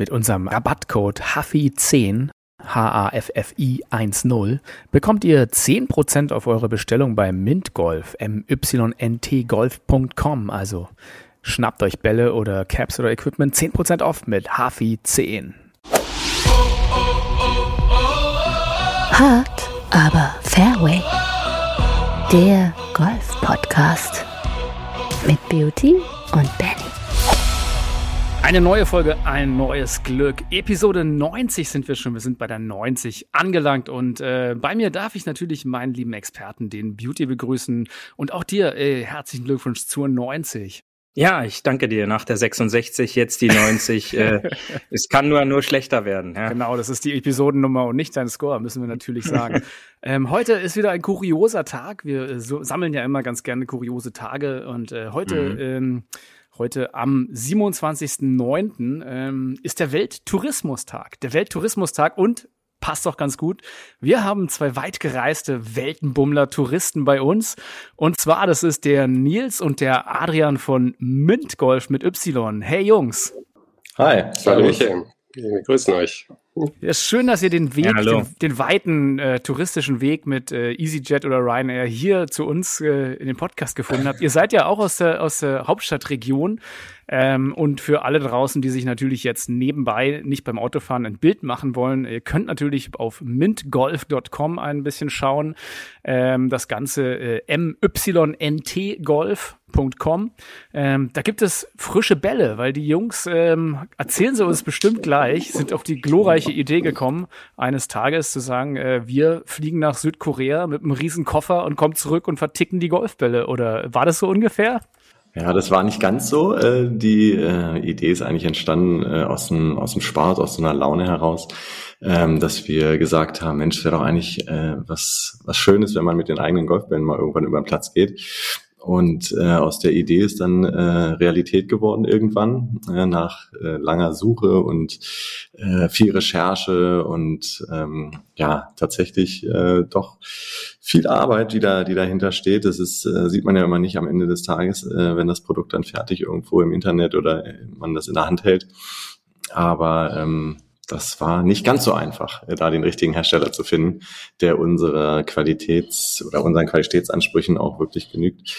Mit unserem Rabattcode HAFFI10 H-A-F-F-I 10 bekommt ihr 10% auf eure Bestellung bei Mintgolf, myntgolf.com. Also schnappt euch Bälle oder Caps oder Equipment 10% off mit HAFI 10. Hart, aber Fairway. Der Golf-Podcast mit Beauty und Benny. Eine neue Folge, ein neues Glück. Episode 90 sind wir schon. Wir sind bei der 90 angelangt und äh, bei mir darf ich natürlich meinen lieben Experten, den Beauty, begrüßen und auch dir äh, herzlichen Glückwunsch zur 90. Ja, ich danke dir. Nach der 66 jetzt die 90. äh, es kann nur nur schlechter werden. Ja. Genau, das ist die Episodennummer und nicht dein Score, müssen wir natürlich sagen. ähm, heute ist wieder ein kurioser Tag. Wir äh, so, sammeln ja immer ganz gerne kuriose Tage und äh, heute mhm. ähm, Heute am 27.09. Ähm, ist der Welttourismustag. Der Welttourismustag und passt doch ganz gut. Wir haben zwei weitgereiste Weltenbummler Touristen bei uns. Und zwar, das ist der Nils und der Adrian von Mintgolf mit Y. Hey Jungs. Hi. Hallo Michael. Wir grüßen euch. Ja, ist schön, dass ihr den Weg, ja, den, den, weiten äh, touristischen Weg mit äh, EasyJet oder Ryanair hier zu uns äh, in den Podcast gefunden habt. Ihr seid ja auch aus der, aus der Hauptstadtregion. Ähm, und für alle draußen, die sich natürlich jetzt nebenbei nicht beim Autofahren ein Bild machen wollen, ihr könnt natürlich auf mintgolf.com ein bisschen schauen. Ähm, das Ganze äh, myntgolf.com. Ähm, da gibt es frische Bälle, weil die Jungs, ähm, erzählen sie uns bestimmt gleich, sind auf die glorreiche Idee gekommen, eines Tages zu sagen, äh, wir fliegen nach Südkorea mit einem riesen Koffer und kommen zurück und verticken die Golfbälle. Oder war das so ungefähr? Ja, das war nicht ganz so. Äh, die äh, Idee ist eigentlich entstanden äh, aus dem, aus dem Spaß, aus so einer Laune heraus, ähm, dass wir gesagt haben, Mensch, wäre doch eigentlich was, was Schönes, wenn man mit den eigenen Golfbällen mal irgendwann über den Platz geht. Und äh, aus der Idee ist dann äh, Realität geworden irgendwann, äh, nach äh, langer Suche und äh, viel Recherche und ähm, ja, tatsächlich äh, doch viel Arbeit, die da, die dahinter steht. Das ist, äh, sieht man ja immer nicht am Ende des Tages, äh, wenn das Produkt dann fertig irgendwo im Internet oder man das in der Hand hält. Aber ähm, das war nicht ganz so einfach, äh, da den richtigen Hersteller zu finden, der unsere Qualitäts- oder unseren Qualitätsansprüchen auch wirklich genügt.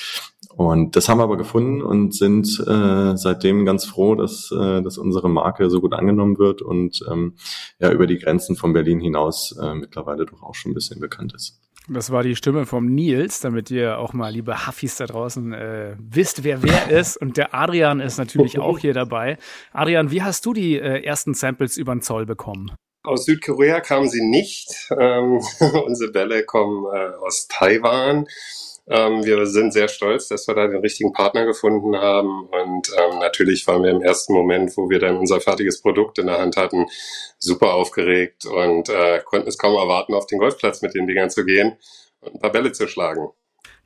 Und das haben wir aber gefunden und sind äh, seitdem ganz froh, dass, äh, dass unsere Marke so gut angenommen wird und ähm, ja über die Grenzen von Berlin hinaus äh, mittlerweile doch auch schon ein bisschen bekannt ist. Das war die Stimme vom Nils, damit ihr auch mal, liebe Huffis da draußen, äh, wisst, wer wer ist. Und der Adrian ist natürlich auch hier dabei. Adrian, wie hast du die äh, ersten Samples über den Zoll bekommen? Aus Südkorea kamen sie nicht. Ähm, unsere Bälle kommen äh, aus Taiwan. Ähm, wir sind sehr stolz, dass wir da den richtigen Partner gefunden haben. Und ähm, natürlich waren wir im ersten Moment, wo wir dann unser fertiges Produkt in der Hand hatten, super aufgeregt und äh, konnten es kaum erwarten, auf den Golfplatz mit den Dingern zu gehen und ein paar Bälle zu schlagen.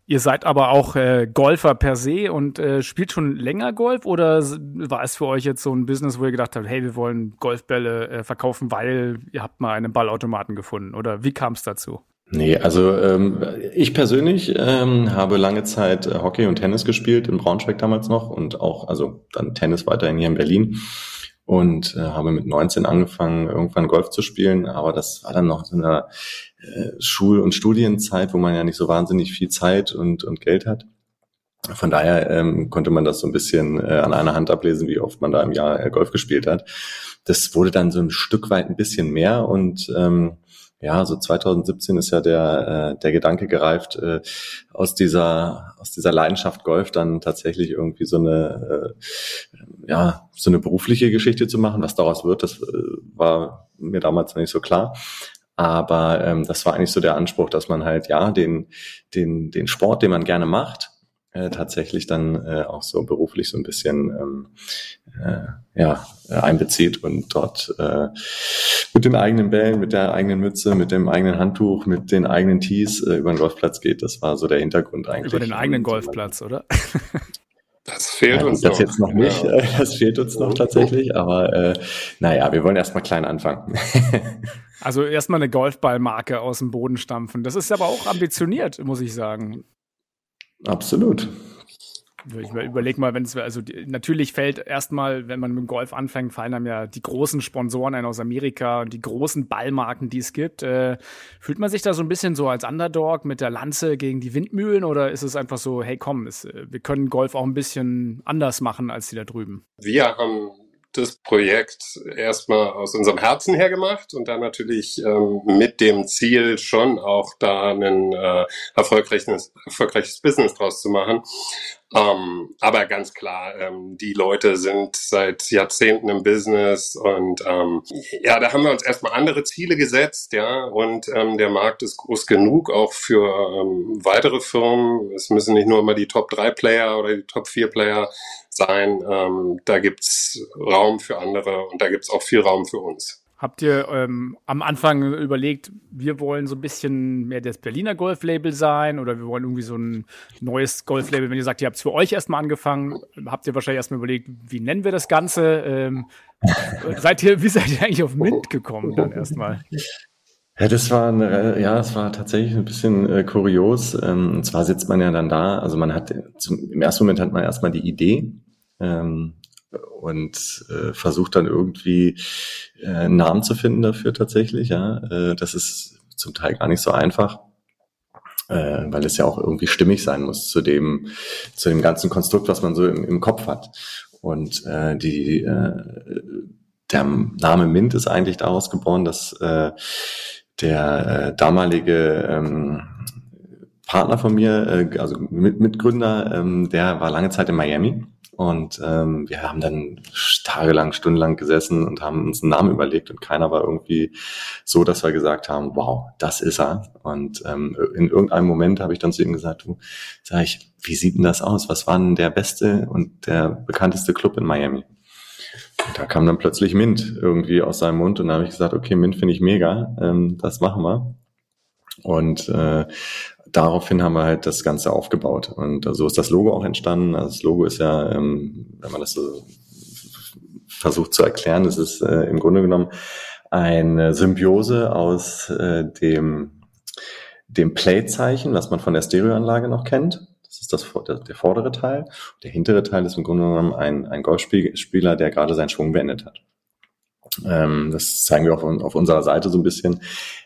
Ihr seid aber auch äh, Golfer per se und äh, spielt schon länger Golf oder war es für euch jetzt so ein Business, wo ihr gedacht habt, hey, wir wollen Golfbälle äh, verkaufen, weil ihr habt mal einen Ballautomaten gefunden oder wie kam es dazu? Nee, also ähm, ich persönlich ähm, habe lange Zeit äh, Hockey und Tennis gespielt, in Braunschweig damals noch und auch, also dann Tennis weiterhin hier in Berlin und äh, habe mit 19 angefangen, irgendwann Golf zu spielen, aber das war dann noch in einer äh, Schul- und Studienzeit, wo man ja nicht so wahnsinnig viel Zeit und, und Geld hat. Von daher ähm, konnte man das so ein bisschen äh, an einer Hand ablesen, wie oft man da im Jahr äh, Golf gespielt hat. Das wurde dann so ein Stück weit ein bisschen mehr und ähm, ja, so 2017 ist ja der, äh, der Gedanke gereift, äh, aus dieser, aus dieser Leidenschaft Golf dann tatsächlich irgendwie so eine, äh, ja, so eine berufliche Geschichte zu machen. Was daraus wird, das äh, war mir damals noch nicht so klar. Aber ähm, das war eigentlich so der Anspruch, dass man halt ja den, den, den Sport, den man gerne macht, äh, tatsächlich dann äh, auch so beruflich so ein bisschen ähm, äh, ja, einbezieht und dort äh, mit den eigenen Bällen, mit der eigenen Mütze, mit dem eigenen Handtuch, mit den eigenen Tees äh, über den Golfplatz geht. Das war so der Hintergrund eigentlich. Über den eigenen Golfplatz, oder? Das fehlt ja, uns das noch. jetzt noch nicht. Ja. Das fehlt uns noch tatsächlich. Aber äh, naja, wir wollen erstmal klein anfangen. also erstmal eine Golfballmarke aus dem Boden stampfen. Das ist aber auch ambitioniert, muss ich sagen. Absolut. Ich überleg mal, wenn es also natürlich fällt erstmal, wenn man mit dem Golf anfängt, fallen einem ja die großen Sponsoren ein aus Amerika und die großen Ballmarken, die es gibt. Äh, fühlt man sich da so ein bisschen so als Underdog mit der Lanze gegen die Windmühlen oder ist es einfach so, hey komm, es, äh, wir können Golf auch ein bisschen anders machen als die da drüben? Wir haben das Projekt erstmal aus unserem Herzen her gemacht und dann natürlich ähm, mit dem Ziel schon auch da ein äh, erfolgreiches, erfolgreiches Business draus zu machen. Ähm, aber ganz klar, ähm, die Leute sind seit Jahrzehnten im Business und ähm, ja, da haben wir uns erstmal andere Ziele gesetzt, ja, und ähm, der Markt ist groß genug auch für ähm, weitere Firmen. Es müssen nicht nur immer die Top 3 Player oder die Top 4 Player sein. Ähm, da gibt's Raum für andere und da gibt's auch viel Raum für uns. Habt ihr ähm, am Anfang überlegt, wir wollen so ein bisschen mehr das Berliner Golflabel sein oder wir wollen irgendwie so ein neues Golflabel? Wenn ihr sagt, ihr habt es für euch erstmal angefangen, habt ihr wahrscheinlich erstmal überlegt, wie nennen wir das Ganze? Ähm, seid ihr, wie seid ihr eigentlich auf Mint gekommen dann erstmal? Ja, das war eine, ja, es war tatsächlich ein bisschen äh, kurios. Ähm, und zwar sitzt man ja dann da, also man hat zum, im ersten Moment hat man erstmal die Idee. Ähm, und äh, versucht dann irgendwie äh, einen Namen zu finden dafür tatsächlich. Ja, äh, das ist zum Teil gar nicht so einfach, äh, weil es ja auch irgendwie stimmig sein muss zu dem zu dem ganzen Konstrukt, was man so im, im Kopf hat. Und äh, die äh, der Name Mint ist eigentlich daraus geboren, dass äh, der äh, damalige ähm, Partner von mir, äh, also Mitgründer, ähm, der war lange Zeit in Miami und ähm, wir haben dann tagelang, stundenlang gesessen und haben uns einen Namen überlegt und keiner war irgendwie so, dass wir gesagt haben, wow, das ist er. Und ähm, in irgendeinem Moment habe ich dann zu ihm gesagt, du, sag ich, wie sieht denn das aus? Was war denn der beste und der bekannteste Club in Miami? Und da kam dann plötzlich Mint irgendwie aus seinem Mund und da habe ich gesagt, okay, Mint finde ich mega, ähm, das machen wir. Und äh, daraufhin haben wir halt das Ganze aufgebaut. Und so ist das Logo auch entstanden. Also das Logo ist ja, ähm, wenn man das so versucht zu erklären, es ist äh, im Grunde genommen eine Symbiose aus äh, dem, dem Play-Zeichen, was man von der Stereoanlage noch kennt. Das ist das, der, der vordere Teil. Der hintere Teil ist im Grunde genommen ein, ein Golfspieler, der gerade seinen Schwung beendet hat. Ähm, das zeigen wir auf, auf unserer Seite so ein bisschen.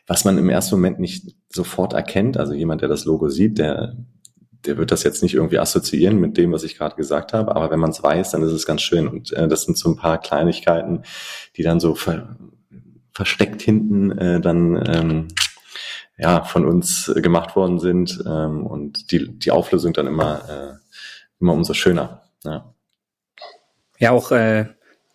Was man im ersten Moment nicht sofort erkennt, also jemand, der das Logo sieht, der, der wird das jetzt nicht irgendwie assoziieren mit dem, was ich gerade gesagt habe, aber wenn man es weiß, dann ist es ganz schön. Und äh, das sind so ein paar Kleinigkeiten, die dann so ver versteckt hinten äh, dann ähm, ja von uns gemacht worden sind ähm, und die, die Auflösung dann immer, äh, immer umso schöner. Ja, ja auch äh,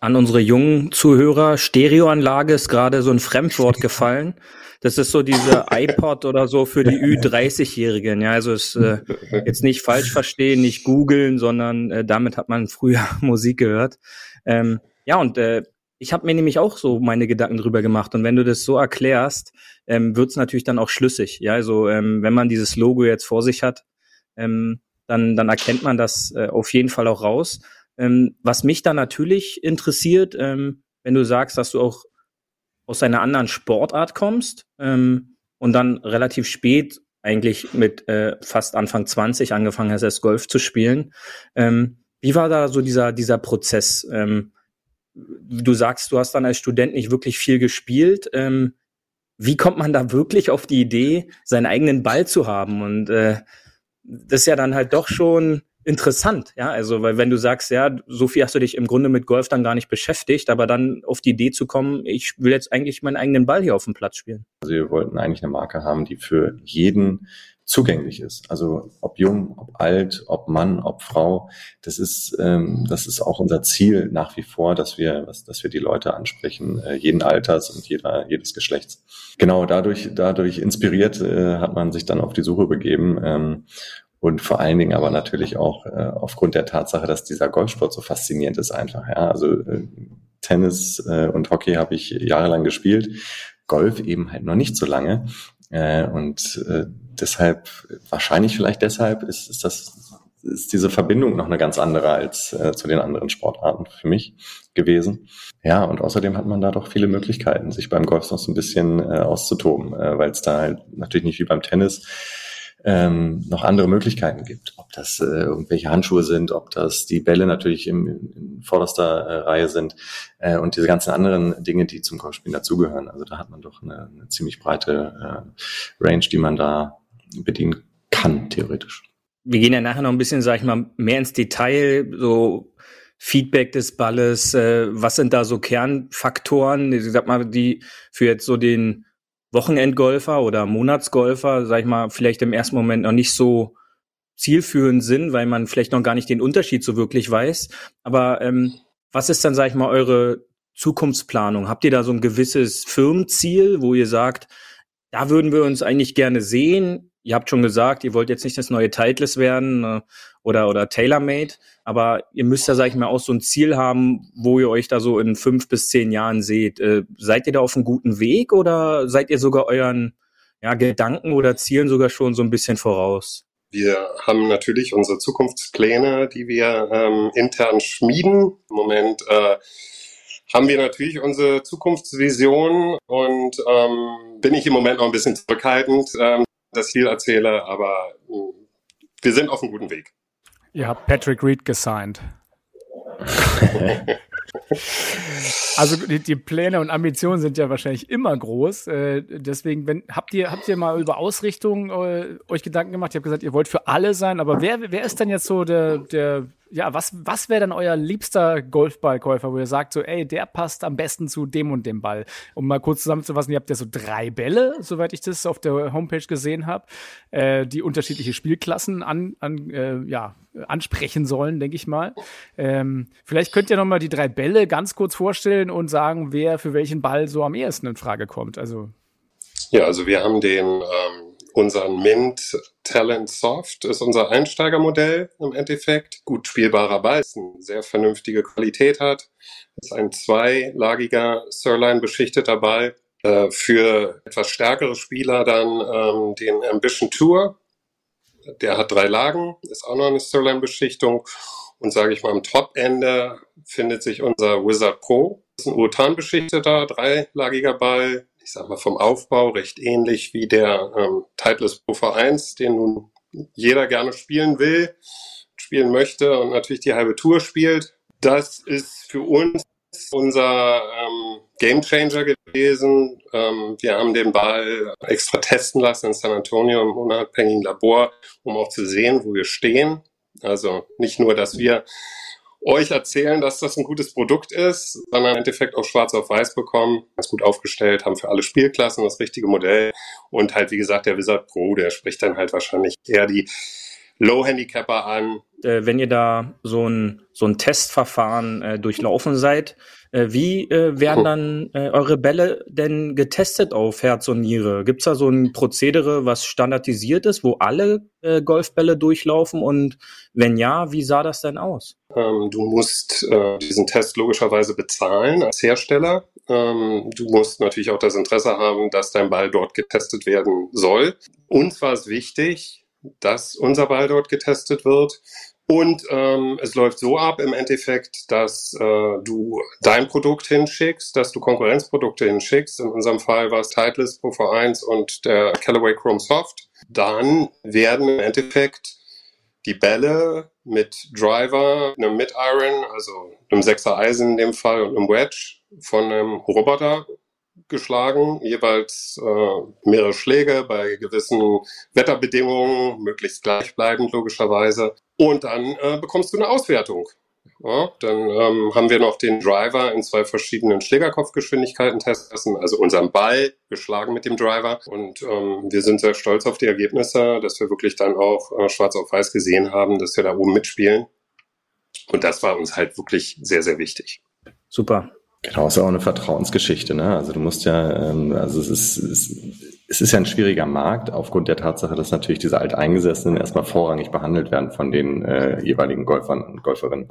an unsere jungen Zuhörer, Stereoanlage ist gerade so ein Fremdwort gefallen. Das ist so diese iPod oder so für die Ü30-Jährigen. Ja, also es äh, jetzt nicht falsch verstehen, nicht googeln, sondern äh, damit hat man früher Musik gehört. Ähm, ja, und äh, ich habe mir nämlich auch so meine Gedanken drüber gemacht. Und wenn du das so erklärst, ähm, wird es natürlich dann auch schlüssig. Ja, also ähm, wenn man dieses Logo jetzt vor sich hat, ähm, dann, dann erkennt man das äh, auf jeden Fall auch raus. Ähm, was mich da natürlich interessiert, ähm, wenn du sagst, dass du auch aus einer anderen Sportart kommst ähm, und dann relativ spät eigentlich mit äh, fast Anfang 20 angefangen hast, erst Golf zu spielen. Ähm, wie war da so dieser, dieser Prozess? Ähm, du sagst, du hast dann als Student nicht wirklich viel gespielt. Ähm, wie kommt man da wirklich auf die Idee, seinen eigenen Ball zu haben? Und äh, das ist ja dann halt doch schon interessant, ja, also weil wenn du sagst, ja, so viel hast du dich im Grunde mit Golf dann gar nicht beschäftigt, aber dann auf die Idee zu kommen, ich will jetzt eigentlich meinen eigenen Ball hier auf dem Platz spielen. Also wir wollten eigentlich eine Marke haben, die für jeden zugänglich ist. Also ob jung, ob alt, ob Mann, ob Frau, das ist ähm, das ist auch unser Ziel nach wie vor, dass wir dass wir die Leute ansprechen, äh, jeden Alters und jeder jedes Geschlechts. Genau dadurch dadurch inspiriert äh, hat man sich dann auf die Suche begeben ähm, und vor allen Dingen aber natürlich auch äh, aufgrund der Tatsache, dass dieser Golfsport so faszinierend ist einfach. Ja, also äh, Tennis äh, und Hockey habe ich jahrelang gespielt, Golf eben halt noch nicht so lange äh, und äh, deshalb wahrscheinlich vielleicht deshalb ist, ist das ist diese Verbindung noch eine ganz andere als äh, zu den anderen Sportarten für mich gewesen. Ja, und außerdem hat man da doch viele Möglichkeiten, sich beim Golf noch so ein bisschen äh, auszutoben, äh, weil es da halt natürlich nicht wie beim Tennis ähm, noch andere Möglichkeiten gibt. Ob das äh, irgendwelche Handschuhe sind, ob das die Bälle natürlich im, in vorderster äh, Reihe sind äh, und diese ganzen anderen Dinge, die zum Golfspielen dazugehören. Also da hat man doch eine, eine ziemlich breite äh, Range, die man da bedienen kann, theoretisch. Wir gehen ja nachher noch ein bisschen, sag ich mal, mehr ins Detail, so Feedback des Balles, äh, was sind da so Kernfaktoren, ich sag mal, die für jetzt so den Wochenendgolfer oder Monatsgolfer, sag ich mal, vielleicht im ersten Moment noch nicht so zielführend sind, weil man vielleicht noch gar nicht den Unterschied so wirklich weiß. Aber ähm, was ist dann, sag ich mal, eure Zukunftsplanung? Habt ihr da so ein gewisses Firmenziel, wo ihr sagt, da würden wir uns eigentlich gerne sehen? Ihr habt schon gesagt, ihr wollt jetzt nicht das neue Titles werden äh, oder, oder TaylorMade, aber ihr müsst ja, sag ich mal, auch so ein Ziel haben, wo ihr euch da so in fünf bis zehn Jahren seht. Äh, seid ihr da auf einem guten Weg oder seid ihr sogar euren ja, Gedanken oder Zielen sogar schon so ein bisschen voraus? Wir haben natürlich unsere Zukunftspläne, die wir ähm, intern schmieden. Im Moment äh, haben wir natürlich unsere Zukunftsvision und ähm, bin ich im Moment noch ein bisschen zurückhaltend, ähm, das viel erzähle, aber äh, wir sind auf einem guten Weg. Ihr habt Patrick Reed gesigned. also die, die, Pläne und Ambitionen sind ja wahrscheinlich immer groß. Äh, deswegen, wenn, habt ihr habt ihr mal über Ausrichtung äh, euch Gedanken gemacht? Ihr habt gesagt, ihr wollt für alle sein, aber wer wer ist denn jetzt so der der ja, was, was wäre dann euer liebster Golfballkäufer, wo ihr sagt, so, ey, der passt am besten zu dem und dem Ball? Um mal kurz zusammenzufassen, ihr habt ja so drei Bälle, soweit ich das auf der Homepage gesehen habe, äh, die unterschiedliche Spielklassen an, an äh, ja, ansprechen sollen, denke ich mal. Ähm, vielleicht könnt ihr noch mal die drei Bälle ganz kurz vorstellen und sagen, wer für welchen Ball so am ehesten in Frage kommt. Also ja, also wir haben den ähm, unseren Mint Talent Soft ist unser Einsteigermodell im Endeffekt. Gut spielbarer Ball, ist eine sehr vernünftige Qualität hat. Ist ein zweilagiger Sirline beschichteter Ball. Äh, für etwas stärkere Spieler dann ähm, den Ambition Tour. Der hat drei Lagen, ist auch noch eine Sirline-Beschichtung. Und sage ich mal, am Top-Ende findet sich unser Wizard Pro. Das ist ein Urtan beschichteter, dreilagiger Ball, ich sag mal, vom Aufbau recht ähnlich wie der ähm, Titleist Pro V1, den nun jeder gerne spielen will, spielen möchte und natürlich die halbe Tour spielt. Das ist für uns unser ähm, Gamechanger gewesen. Ähm, wir haben den Ball extra testen lassen in San Antonio im unabhängigen Labor, um auch zu sehen, wo wir stehen. Also nicht nur, dass wir euch erzählen, dass das ein gutes Produkt ist, sondern im Endeffekt auch schwarz auf weiß bekommen, ganz gut aufgestellt, haben für alle Spielklassen das richtige Modell. Und halt, wie gesagt, der Wizard Pro, der spricht dann halt wahrscheinlich eher die Low-Handicapper an. Äh, wenn ihr da so ein, so ein Testverfahren äh, durchlaufen seid, äh, wie äh, werden dann äh, eure Bälle denn getestet auf Herz und Niere? Gibt's da so ein Prozedere, was standardisiert ist, wo alle äh, Golfbälle durchlaufen? Und wenn ja, wie sah das denn aus? Ähm, du musst diesen Test logischerweise bezahlen als Hersteller. Ähm, du musst natürlich auch das Interesse haben, dass dein Ball dort getestet werden soll. Uns war es wichtig, dass unser Ball dort getestet wird. Und ähm, es läuft so ab im Endeffekt, dass äh, du dein Produkt hinschickst, dass du Konkurrenzprodukte hinschickst. In unserem Fall war es Titleist Pro V1 und der Callaway Chrome Soft. Dann werden im Endeffekt die Bälle mit Driver, einem Mid-Iron, also einem Sechser Eisen in dem Fall und einem Wedge von einem Roboter geschlagen, jeweils äh, mehrere Schläge bei gewissen Wetterbedingungen, möglichst gleichbleibend logischerweise. Und dann äh, bekommst du eine Auswertung. Ja, dann ähm, haben wir noch den Driver in zwei verschiedenen Schlägerkopfgeschwindigkeiten testen, also unseren Ball geschlagen mit dem Driver. Und ähm, wir sind sehr stolz auf die Ergebnisse, dass wir wirklich dann auch äh, schwarz auf weiß gesehen haben, dass wir da oben mitspielen. Und das war uns halt wirklich sehr, sehr wichtig. Super. Genau, ist auch eine Vertrauensgeschichte, ne? Also du musst ja, ähm, also es ist, es, es ist ja ein schwieriger Markt aufgrund der Tatsache, dass natürlich diese Alteingesessenen erstmal vorrangig behandelt werden von den äh, jeweiligen Golfern und Golferinnen.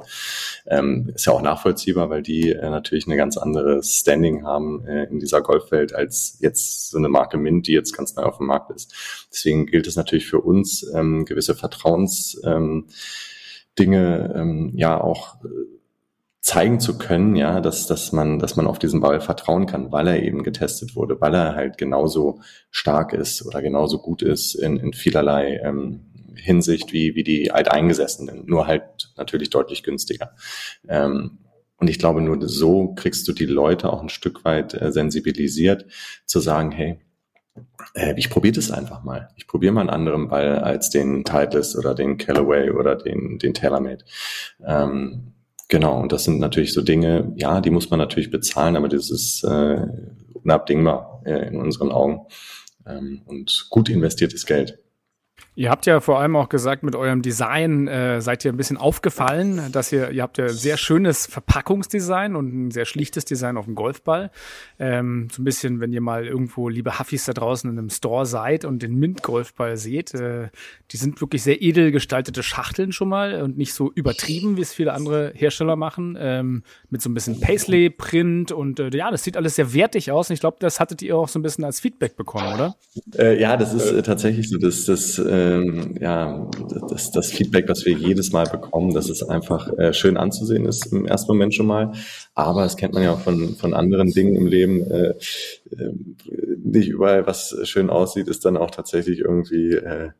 Ähm, ist ja auch nachvollziehbar, weil die äh, natürlich eine ganz andere Standing haben äh, in dieser Golfwelt als jetzt so eine Marke Mint, die jetzt ganz neu auf dem Markt ist. Deswegen gilt es natürlich für uns, ähm, gewisse Vertrauens ähm, Dinge ähm, ja auch äh, zeigen zu können, ja, dass, dass man, dass man auf diesen Ball vertrauen kann, weil er eben getestet wurde, weil er halt genauso stark ist oder genauso gut ist in, in vielerlei ähm, Hinsicht wie, wie die Alteingesessenen, nur halt natürlich deutlich günstiger. Ähm, und ich glaube, nur so kriegst du die Leute auch ein Stück weit äh, sensibilisiert, zu sagen, hey, äh, ich probiere das einfach mal. Ich probiere mal einen anderen Ball als den Titleist oder den Callaway oder den, den TaylorMade. Ähm, Genau, und das sind natürlich so Dinge, ja, die muss man natürlich bezahlen, aber das ist äh, unabdingbar äh, in unseren Augen ähm, und gut investiertes Geld. Ihr habt ja vor allem auch gesagt, mit eurem Design äh, seid ihr ein bisschen aufgefallen, dass ihr, ihr habt ja sehr schönes Verpackungsdesign und ein sehr schlichtes Design auf dem Golfball. Ähm, so ein bisschen, wenn ihr mal irgendwo, liebe Huffis da draußen in einem Store seid und den Mint-Golfball seht, äh, die sind wirklich sehr edel gestaltete Schachteln schon mal und nicht so übertrieben, wie es viele andere Hersteller machen, ähm, mit so ein bisschen Paisley-Print und äh, ja, das sieht alles sehr wertig aus und ich glaube, das hattet ihr auch so ein bisschen als Feedback bekommen, oder? Äh, ja, das ist äh, tatsächlich so, dass das ähm, ja, das, das Feedback, was wir jedes Mal bekommen, dass es einfach äh, schön anzusehen ist im ersten Moment schon mal. Aber das kennt man ja auch von, von anderen Dingen im Leben. Äh, äh, nicht überall, was schön aussieht, ist dann auch tatsächlich irgendwie äh,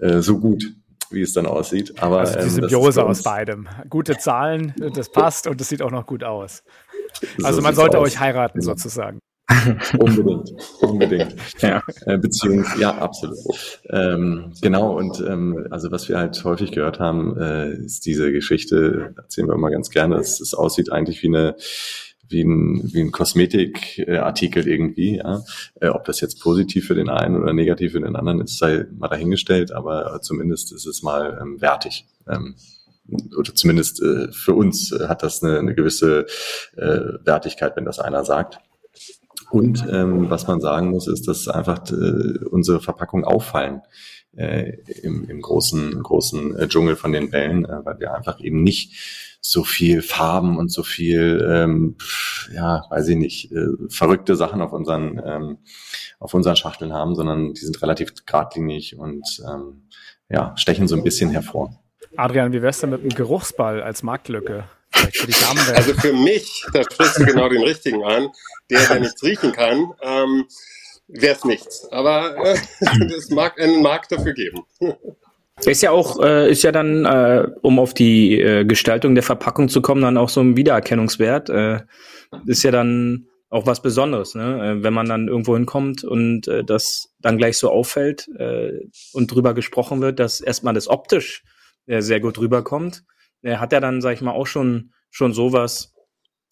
äh, so gut wie es dann aussieht. Aber also die ähm, Symbiose aus beidem. Gute Zahlen, das passt und es sieht auch noch gut aus. Also so man sollte aus. euch heiraten genau. sozusagen. unbedingt, unbedingt. ja. Äh, Beziehung, ja, absolut. Ähm, genau, und ähm, also was wir halt häufig gehört haben, äh, ist diese Geschichte, erzählen wir immer ganz gerne, dass es aussieht eigentlich wie eine wie ein, wie ein Kosmetikartikel irgendwie. Ja. Äh, ob das jetzt positiv für den einen oder negativ für den anderen ist, sei mal dahingestellt, aber zumindest ist es mal ähm, wertig. Ähm, oder zumindest äh, für uns äh, hat das eine, eine gewisse äh, Wertigkeit, wenn das einer sagt. Und ähm, was man sagen muss, ist, dass einfach äh, unsere Verpackungen auffallen äh, im, im großen, großen äh, Dschungel von den Bällen, äh, weil wir einfach eben nicht so viel Farben und so viel, ähm, ja, weiß ich nicht, äh, verrückte Sachen auf unseren, ähm, auf unseren Schachteln haben, sondern die sind relativ geradlinig und ähm, ja, stechen so ein bisschen hervor. Adrian, wie wär's denn mit einem Geruchsball als Marktlücke? Für also für mich, da sprichst du genau den richtigen an, der, der nichts riechen kann, ähm, wäre es nichts. Aber äh, es mag einen Markt dafür geben. Ist ja auch, äh, ist ja dann, äh, um auf die äh, Gestaltung der Verpackung zu kommen, dann auch so ein Wiedererkennungswert. Äh, ist ja dann auch was Besonderes, ne? Äh, wenn man dann irgendwo hinkommt und äh, das dann gleich so auffällt äh, und drüber gesprochen wird, dass erstmal das optisch äh, sehr gut rüberkommt äh, hat er dann, sag ich mal, auch schon, schon sowas,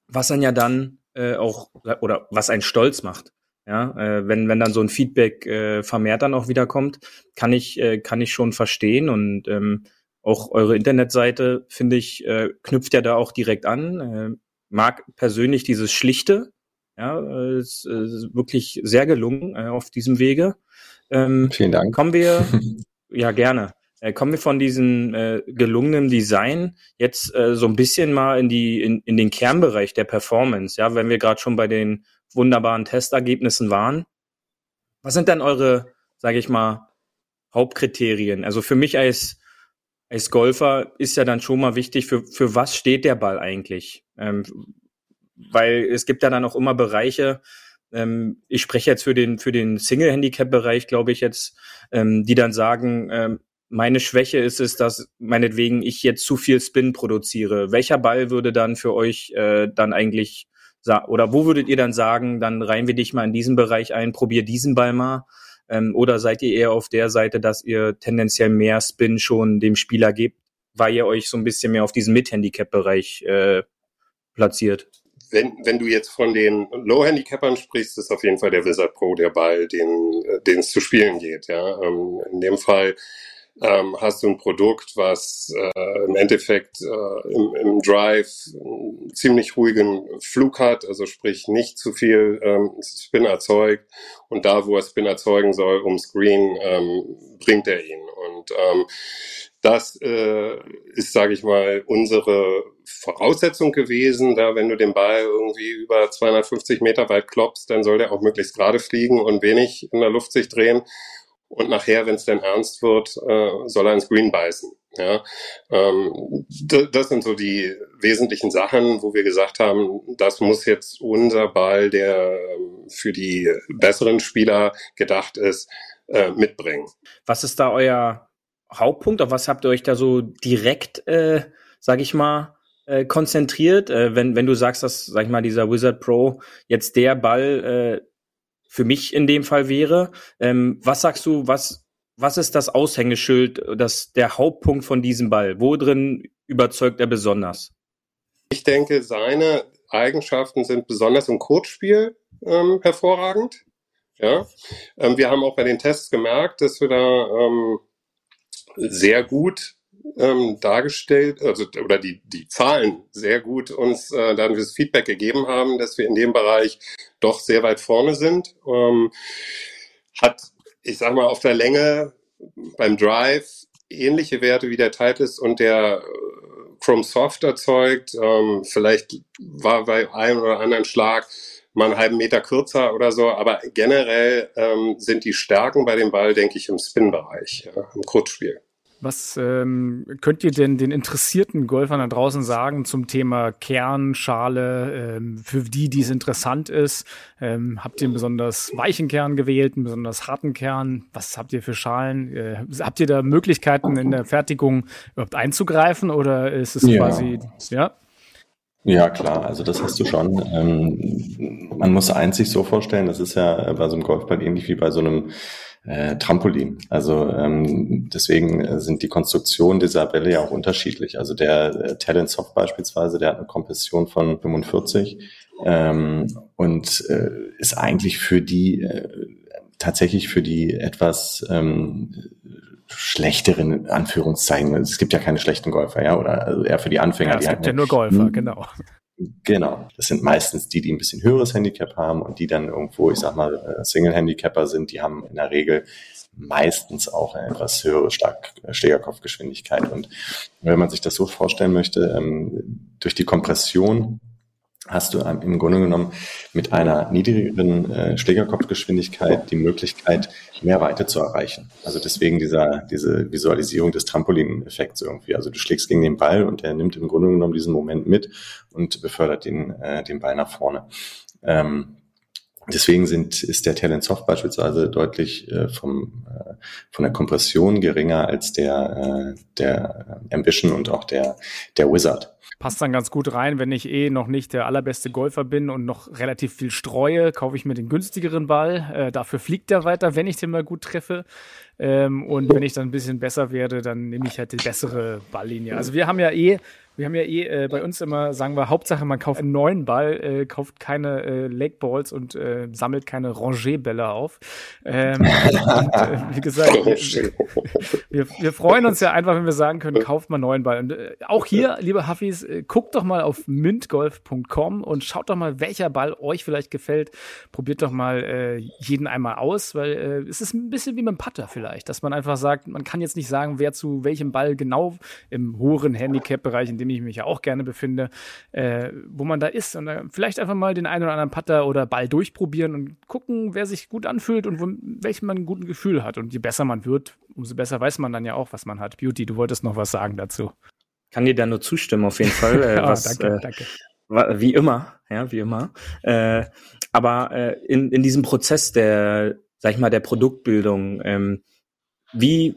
was dann ja dann äh, auch, oder was einen stolz macht. Ja, äh, wenn, wenn dann so ein Feedback äh, vermehrt dann auch wiederkommt, kann ich, äh, kann ich schon verstehen und ähm, auch eure Internetseite, finde ich, äh, knüpft ja da auch direkt an. Äh, mag persönlich dieses Schlichte, ja, äh, ist, äh, ist wirklich sehr gelungen äh, auf diesem Wege. Ähm, Vielen Dank. Kommen wir, ja gerne. Äh, kommen wir von diesem äh, gelungenen Design jetzt äh, so ein bisschen mal in die in, in den Kernbereich der Performance, ja, wenn wir gerade schon bei den wunderbaren Testergebnissen waren. Was sind dann eure, sage ich mal, Hauptkriterien? Also für mich als als Golfer ist ja dann schon mal wichtig, für für was steht der Ball eigentlich? Ähm, weil es gibt ja dann auch immer Bereiche, ähm, ich spreche jetzt für den für den Single-Handicap-Bereich, glaube ich jetzt, ähm, die dann sagen, ähm, meine Schwäche ist es, dass meinetwegen ich jetzt zu viel Spin produziere. Welcher Ball würde dann für euch äh, dann eigentlich oder wo würdet ihr dann sagen, dann reihen wir dich mal in diesen Bereich ein, probier diesen Ball mal? Ähm, oder seid ihr eher auf der Seite, dass ihr tendenziell mehr Spin schon dem Spieler gebt, weil ihr euch so ein bisschen mehr auf diesen Mid-Handicap-Bereich äh, platziert? Wenn, wenn du jetzt von den Low-Handicappern sprichst, ist auf jeden Fall der Wizard Pro der Ball, den, äh, es zu spielen geht. Ja? Ähm, in dem Fall ähm, hast du ein Produkt, was äh, im Endeffekt äh, im, im Drive einen ziemlich ruhigen Flug hat, also sprich nicht zu viel ähm, Spin erzeugt und da, wo er Spin erzeugen soll, um Screen, ähm, bringt er ihn. Und ähm, das äh, ist, sage ich mal, unsere Voraussetzung gewesen, da wenn du den Ball irgendwie über 250 Meter weit kloppst, dann soll der auch möglichst gerade fliegen und wenig in der Luft sich drehen. Und nachher, wenn es dann ernst wird, äh, soll er ins Green beißen. Ja, ähm, das sind so die wesentlichen Sachen, wo wir gesagt haben, das muss jetzt unser Ball, der ähm, für die besseren Spieler gedacht ist, äh, mitbringen. Was ist da euer Hauptpunkt? Auf was habt ihr euch da so direkt, äh, sag ich mal, äh, konzentriert? Äh, wenn, wenn du sagst, dass, sag ich mal, dieser Wizard Pro jetzt der Ball äh, für mich in dem Fall wäre, ähm, was sagst du, was was ist das Aushängeschild, das der Hauptpunkt von diesem Ball? Wo drin überzeugt er besonders? Ich denke, seine Eigenschaften sind besonders im Kurzspiel ähm, hervorragend. Ja, ähm, wir haben auch bei den Tests gemerkt, dass wir da ähm, sehr gut ähm, dargestellt, also oder die die Zahlen sehr gut uns äh, dann das Feedback gegeben haben, dass wir in dem Bereich doch sehr weit vorne sind. Ähm, hat ich sag mal, auf der Länge beim Drive ähnliche Werte wie der Titleist und der äh, Chrome Soft erzeugt. Ähm, vielleicht war bei einem oder anderen Schlag mal einen halben Meter kürzer oder so, aber generell ähm, sind die Stärken bei dem Ball, denke ich, im Spin-Bereich, ja, im Kurzspiel. Was ähm, könnt ihr denn den interessierten Golfern da draußen sagen zum Thema Kernschale, ähm, für die, die es interessant ist? Ähm, habt ihr einen besonders weichen Kern gewählt, einen besonders harten Kern? Was habt ihr für Schalen? Äh, habt ihr da Möglichkeiten in der Fertigung überhaupt einzugreifen oder ist es ja. quasi, ja? Ja, klar, also das hast du schon. Ähm, man muss eins sich so vorstellen, das ist ja bei so einem Golfball ähnlich wie bei so einem äh, Trampolin. Also ähm, deswegen äh, sind die Konstruktionen dieser Bälle ja auch unterschiedlich. Also der äh, Talent Soft beispielsweise, der hat eine Kompression von 45 ähm, und äh, ist eigentlich für die äh, tatsächlich für die etwas ähm, schlechteren Anführungszeichen. Es gibt ja keine schlechten Golfer, ja, oder also eher für die Anfänger. Ja, es gibt ja nur Golfer, genau. Genau. Das sind meistens die, die ein bisschen höheres Handicap haben und die dann irgendwo, ich sag mal, äh, Single-Handicapper sind, die haben in der Regel meistens auch eine etwas höhere Stark Schlägerkopfgeschwindigkeit. Und wenn man sich das so vorstellen möchte, ähm, durch die Kompression hast du im Grunde genommen mit einer niedrigeren äh, Schlägerkopfgeschwindigkeit die Möglichkeit, mehr Weite zu erreichen. Also deswegen dieser, diese Visualisierung des Trampolin-Effekts irgendwie. Also du schlägst gegen den Ball und der nimmt im Grunde genommen diesen Moment mit und befördert den, äh, den Ball nach vorne. Ähm, Deswegen sind, ist der Talent Soft beispielsweise deutlich äh, vom, äh, von der Kompression geringer als der, äh, der Ambition und auch der, der Wizard passt dann ganz gut rein, wenn ich eh noch nicht der allerbeste Golfer bin und noch relativ viel streue, kaufe ich mir den günstigeren Ball. Äh, dafür fliegt er weiter, wenn ich den mal gut treffe. Ähm, und wenn ich dann ein bisschen besser werde, dann nehme ich halt die bessere Balllinie. Also wir haben ja eh wir haben ja eh äh, bei uns immer, sagen wir, Hauptsache man kauft einen neuen Ball, äh, kauft keine äh, Lake Balls und äh, sammelt keine Rangé-Bälle auf. Ähm, und, äh, wie gesagt, wir, wir, freuen uns ja einfach, wenn wir sagen können, kauft mal einen neuen Ball. Und äh, auch hier, liebe Huffis, äh, guckt doch mal auf mintgolf.com und schaut doch mal, welcher Ball euch vielleicht gefällt. Probiert doch mal äh, jeden einmal aus, weil äh, es ist ein bisschen wie mit dem Putter vielleicht, dass man einfach sagt, man kann jetzt nicht sagen, wer zu welchem Ball genau im hohen Handicap-Bereich, in dem dem ich mich ja auch gerne befinde, äh, wo man da ist. Und äh, vielleicht einfach mal den einen oder anderen Putter oder Ball durchprobieren und gucken, wer sich gut anfühlt und wo, welchen man ein gutes Gefühl hat. Und je besser man wird, umso besser weiß man dann ja auch, was man hat. Beauty, du wolltest noch was sagen dazu. Kann dir da nur zustimmen, auf jeden Fall. Äh, oh, was, danke, äh, danke. Wie immer, ja, wie immer. Äh, aber äh, in, in diesem Prozess der, sag ich mal, der Produktbildung, ähm, wie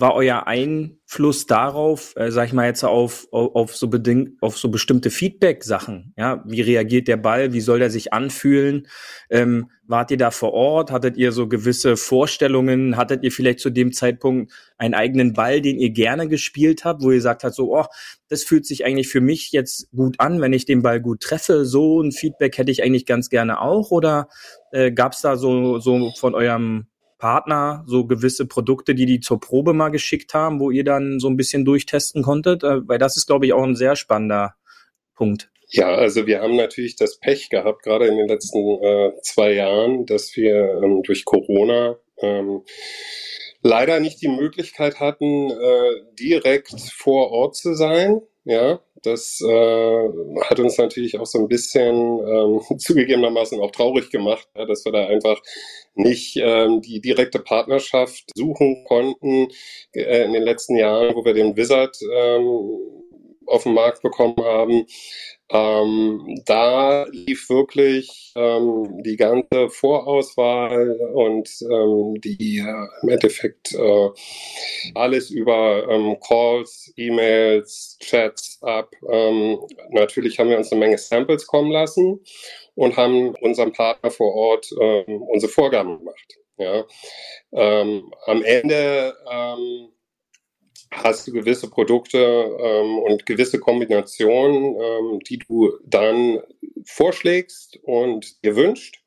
war euer Einfluss darauf, äh, sag ich mal jetzt auf, auf, auf so bedingt, auf so bestimmte Feedback-Sachen? Ja, wie reagiert der Ball? Wie soll der sich anfühlen? Ähm, wart ihr da vor Ort? Hattet ihr so gewisse Vorstellungen? Hattet ihr vielleicht zu dem Zeitpunkt einen eigenen Ball, den ihr gerne gespielt habt, wo ihr sagt habt, so, oh, das fühlt sich eigentlich für mich jetzt gut an, wenn ich den Ball gut treffe. So ein Feedback hätte ich eigentlich ganz gerne auch. Oder äh, gab es da so, so von eurem Partner so gewisse Produkte, die die zur Probe mal geschickt haben, wo ihr dann so ein bisschen durchtesten konntet? Äh, weil das ist, glaube ich, auch ein sehr spannender Punkt. Ja, also wir haben natürlich das Pech gehabt, gerade in den letzten äh, zwei Jahren, dass wir ähm, durch Corona ähm, leider nicht die Möglichkeit hatten, äh, direkt vor Ort zu sein. Ja, Das äh, hat uns natürlich auch so ein bisschen ähm, zugegebenermaßen auch traurig gemacht, ja, dass wir da einfach nicht ähm, die direkte Partnerschaft suchen konnten äh, in den letzten Jahren, wo wir den Wizard ähm, auf den Markt bekommen haben. Ähm, da lief wirklich ähm, die ganze Vorauswahl und ähm, die äh, im Endeffekt äh, alles über ähm, Calls, E-Mails, Chats ab. Ähm, natürlich haben wir uns eine Menge Samples kommen lassen und haben unserem Partner vor Ort ähm, unsere Vorgaben gemacht. Ja. am Ende hast du gewisse Produkte ähm, und gewisse Kombinationen, ähm, die du dann vorschlägst und dir wünscht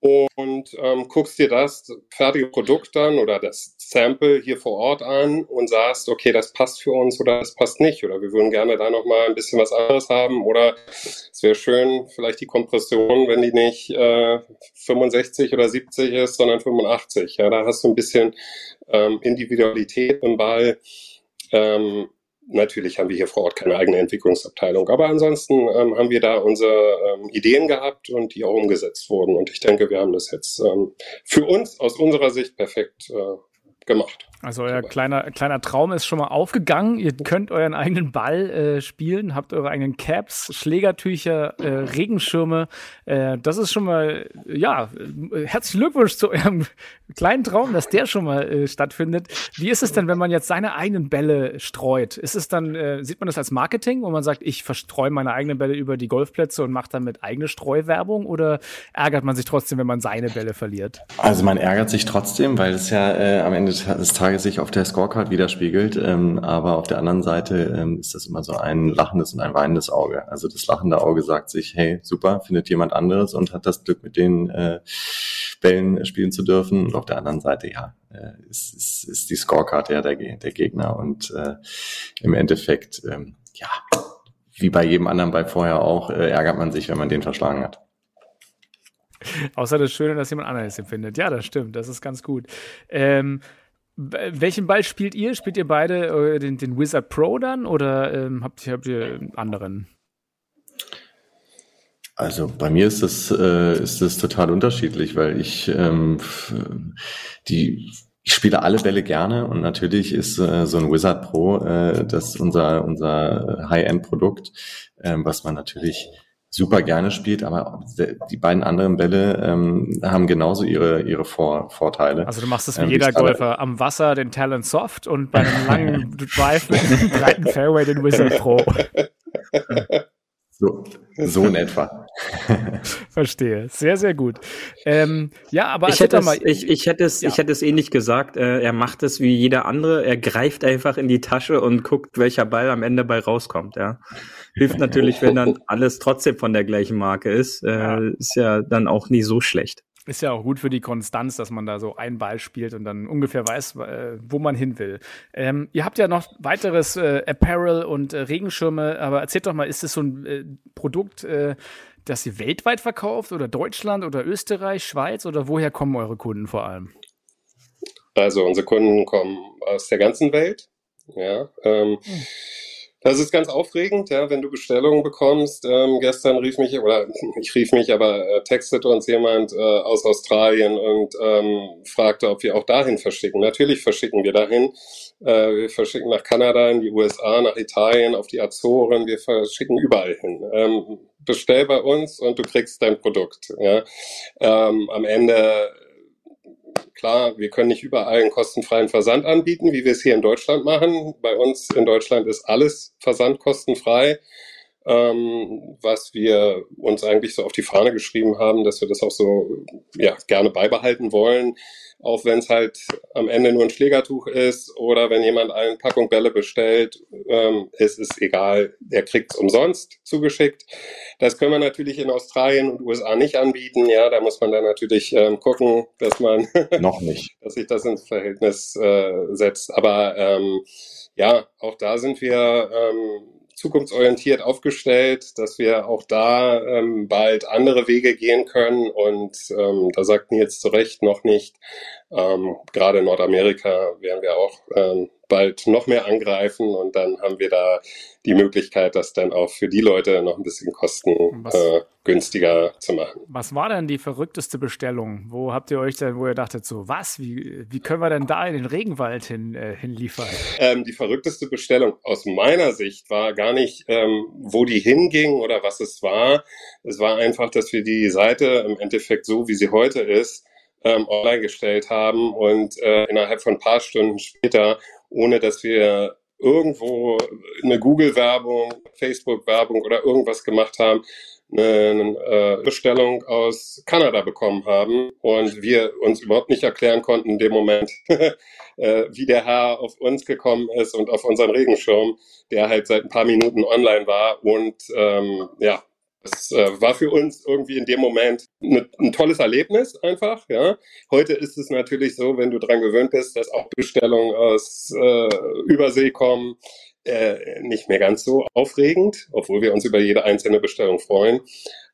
und ähm, guckst dir das fertige Produkt dann oder das Sample hier vor Ort an und sagst, okay, das passt für uns oder das passt nicht oder wir würden gerne da noch mal ein bisschen was anderes haben oder es wäre schön, vielleicht die Kompression, wenn die nicht äh, 65 oder 70 ist, sondern 85. Ja, da hast du ein bisschen ähm, Individualität im Ball. Ähm, Natürlich haben wir hier vor Ort keine eigene Entwicklungsabteilung, aber ansonsten ähm, haben wir da unsere ähm, Ideen gehabt und die auch umgesetzt wurden. Und ich denke, wir haben das jetzt ähm, für uns aus unserer Sicht perfekt äh, gemacht. Also euer kleiner, kleiner Traum ist schon mal aufgegangen. Ihr könnt euren eigenen Ball äh, spielen, habt eure eigenen Caps, Schlägertücher, äh, Regenschirme. Äh, das ist schon mal, ja, herzlichen Glückwunsch zu eurem kleinen Traum, dass der schon mal äh, stattfindet. Wie ist es denn, wenn man jetzt seine eigenen Bälle streut? Ist es dann, äh, sieht man das als Marketing, wo man sagt, ich verstreue meine eigenen Bälle über die Golfplätze und mache damit eigene Streuwerbung oder ärgert man sich trotzdem, wenn man seine Bälle verliert? Also man ärgert sich trotzdem, weil es ja äh, am Ende des Tages Tage sich auf der Scorecard widerspiegelt. Ähm, aber auf der anderen Seite ähm, ist das immer so ein lachendes und ein weinendes Auge. Also das lachende Auge sagt sich, hey, super, findet jemand anderes und hat das Glück, mit den äh, Bällen spielen zu dürfen. Und auf der anderen Seite, ja, äh, ist, ist, ist die Scorecard ja der, der Gegner. Und äh, im Endeffekt, ähm, ja, wie bei jedem anderen bei vorher auch, äh, ärgert man sich, wenn man den verschlagen hat. Außer das Schöne, dass jemand anderes empfindet. Ja, das stimmt. Das ist ganz gut. Ähm, welchen Ball spielt ihr? Spielt ihr beide äh, den, den Wizard Pro dann oder ähm, habt, habt ihr anderen? Also bei mir ist das, äh, ist das total unterschiedlich, weil ich ähm, die ich spiele alle Bälle gerne und natürlich ist äh, so ein Wizard Pro äh, das unser unser High-End-Produkt, äh, was man natürlich super gerne spielt, aber die beiden anderen Bälle ähm, haben genauso ihre, ihre Vor Vorteile. Also du machst es wie ähm, jeder Golfer, am Wasser den Talent Soft und bei einem langen Drive mit einem breiten Fairway den Wizard Pro. So, so in etwa. Verstehe. Sehr, sehr gut. Ähm, ja, aber ich hätte, es, mal, ich, ich, hätte es, ja. ich hätte es ähnlich gesagt. Äh, er macht es wie jeder andere. Er greift einfach in die Tasche und guckt, welcher Ball am Ende bei rauskommt. Ja. Hilft natürlich, wenn dann alles trotzdem von der gleichen Marke ist. Äh, ja. Ist ja dann auch nie so schlecht. Ist ja auch gut für die Konstanz, dass man da so einen Ball spielt und dann ungefähr weiß, äh, wo man hin will. Ähm, ihr habt ja noch weiteres äh, Apparel und äh, Regenschirme, aber erzählt doch mal, ist das so ein äh, Produkt, äh, das ihr weltweit verkauft oder Deutschland oder Österreich, Schweiz oder woher kommen eure Kunden vor allem? Also unsere Kunden kommen aus der ganzen Welt. Ja, ähm, hm. Das ist ganz aufregend, ja, wenn du Bestellungen bekommst. Ähm, gestern rief mich, oder ich rief mich, aber äh, textete uns jemand äh, aus Australien und ähm, fragte, ob wir auch dahin verschicken. Natürlich verschicken wir dahin. Äh, wir verschicken nach Kanada, in die USA, nach Italien, auf die Azoren. Wir verschicken überall hin. Ähm, bestell bei uns und du kriegst dein Produkt. Ja. Ähm, am Ende Klar, wir können nicht überall einen kostenfreien Versand anbieten, wie wir es hier in Deutschland machen. Bei uns in Deutschland ist alles versandkostenfrei, ähm, was wir uns eigentlich so auf die Fahne geschrieben haben, dass wir das auch so ja, gerne beibehalten wollen auch wenn es halt am Ende nur ein Schlägertuch ist oder wenn jemand eine Packung Bälle bestellt, ähm, es ist egal, der kriegt es umsonst zugeschickt. Das können wir natürlich in Australien und USA nicht anbieten. Ja, da muss man dann natürlich ähm, gucken, dass man noch nicht, dass sich das ins Verhältnis äh, setzt. Aber ähm, ja, auch da sind wir ähm, zukunftsorientiert aufgestellt, dass wir auch da ähm, bald andere Wege gehen können. Und ähm, da sagten jetzt zu Recht noch nicht, ähm, gerade in Nordamerika wären wir auch ähm, bald noch mehr angreifen und dann haben wir da die Möglichkeit, das dann auch für die Leute noch ein bisschen kostengünstiger äh, zu machen. Was war denn die verrückteste Bestellung? Wo habt ihr euch denn, wo ihr dachtet so, was, wie, wie können wir denn da in den Regenwald hin, äh, hinliefern? Ähm, die verrückteste Bestellung aus meiner Sicht war gar nicht, ähm, wo die hinging oder was es war. Es war einfach, dass wir die Seite im Endeffekt so, wie sie heute ist, ähm, online gestellt haben und äh, innerhalb von ein paar Stunden später, ohne dass wir irgendwo eine Google-Werbung, Facebook-Werbung oder irgendwas gemacht haben, eine äh, Bestellung aus Kanada bekommen haben und wir uns überhaupt nicht erklären konnten in dem Moment, äh, wie der Herr auf uns gekommen ist und auf unseren Regenschirm, der halt seit ein paar Minuten online war und ähm, ja, das äh, war für uns irgendwie in dem Moment ne, ein tolles Erlebnis einfach. Ja. Heute ist es natürlich so, wenn du dran gewöhnt bist, dass auch Bestellungen aus äh, Übersee kommen, äh, nicht mehr ganz so aufregend, obwohl wir uns über jede einzelne Bestellung freuen.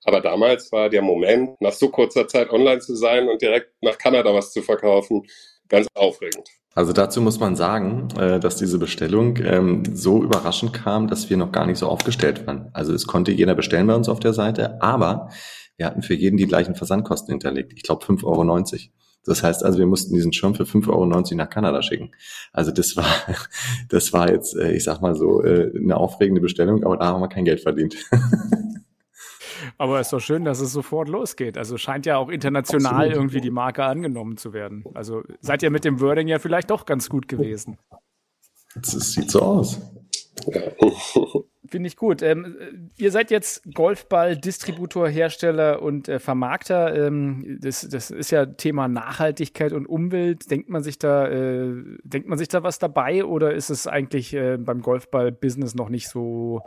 Aber damals war der Moment, nach so kurzer Zeit online zu sein und direkt nach Kanada was zu verkaufen, ganz aufregend. Also dazu muss man sagen, äh, dass diese Bestellung ähm, so überraschend kam, dass wir noch gar nicht so aufgestellt waren. Also es konnte jeder bestellen bei uns auf der Seite, aber wir hatten für jeden die gleichen Versandkosten hinterlegt. Ich glaube 5,90 Euro. Das heißt also, wir mussten diesen Schirm für 5,90 Euro nach Kanada schicken. Also das war, das war jetzt, äh, ich sag mal so, äh, eine aufregende Bestellung, aber da haben wir kein Geld verdient. Aber es ist doch schön, dass es sofort losgeht. Also scheint ja auch international Absolut. irgendwie die Marke angenommen zu werden. Also seid ihr mit dem Wording ja vielleicht doch ganz gut gewesen. Das sieht so aus. Finde ich gut. Ähm, ihr seid jetzt Golfball-Distributor, Hersteller und äh, Vermarkter. Ähm, das, das ist ja Thema Nachhaltigkeit und Umwelt. Denkt man sich da, äh, denkt man sich da was dabei oder ist es eigentlich äh, beim Golfball-Business noch nicht so,